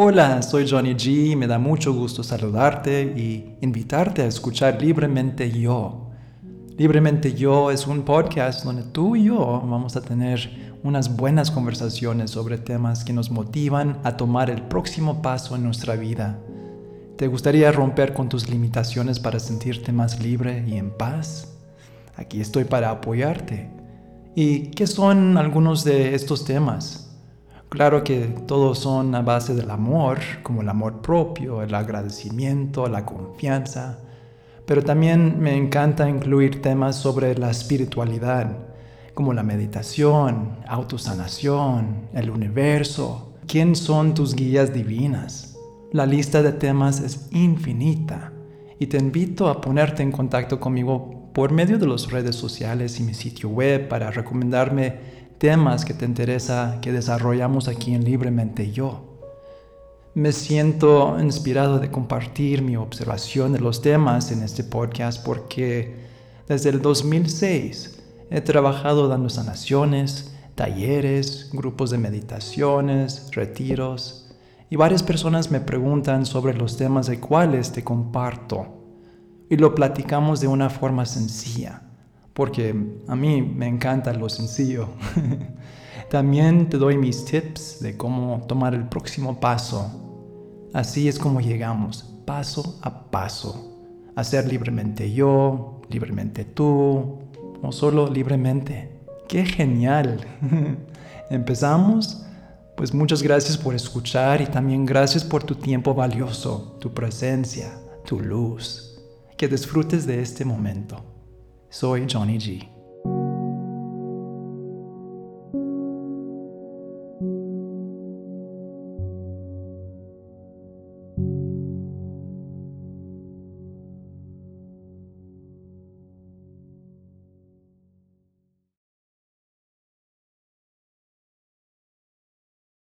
Hola, soy Johnny G. Me da mucho gusto saludarte y invitarte a escuchar Libremente Yo. Libremente Yo es un podcast donde tú y yo vamos a tener unas buenas conversaciones sobre temas que nos motivan a tomar el próximo paso en nuestra vida. ¿Te gustaría romper con tus limitaciones para sentirte más libre y en paz? Aquí estoy para apoyarte. ¿Y qué son algunos de estos temas? Claro que todos son a base del amor, como el amor propio, el agradecimiento, la confianza, pero también me encanta incluir temas sobre la espiritualidad, como la meditación, autosanación, el universo, quién son tus guías divinas. La lista de temas es infinita y te invito a ponerte en contacto conmigo por medio de las redes sociales y mi sitio web para recomendarme temas que te interesa que desarrollamos aquí en Libremente Yo. Me siento inspirado de compartir mi observación de los temas en este podcast porque desde el 2006 he trabajado dando sanaciones, talleres, grupos de meditaciones, retiros y varias personas me preguntan sobre los temas de cuáles te comparto y lo platicamos de una forma sencilla porque a mí me encanta lo sencillo. También te doy mis tips de cómo tomar el próximo paso. Así es como llegamos, paso a paso, a ser libremente yo, libremente tú, o solo libremente. ¡Qué genial! ¿Empezamos? Pues muchas gracias por escuchar y también gracias por tu tiempo valioso, tu presencia, tu luz. Que disfrutes de este momento. Soy Johnny G.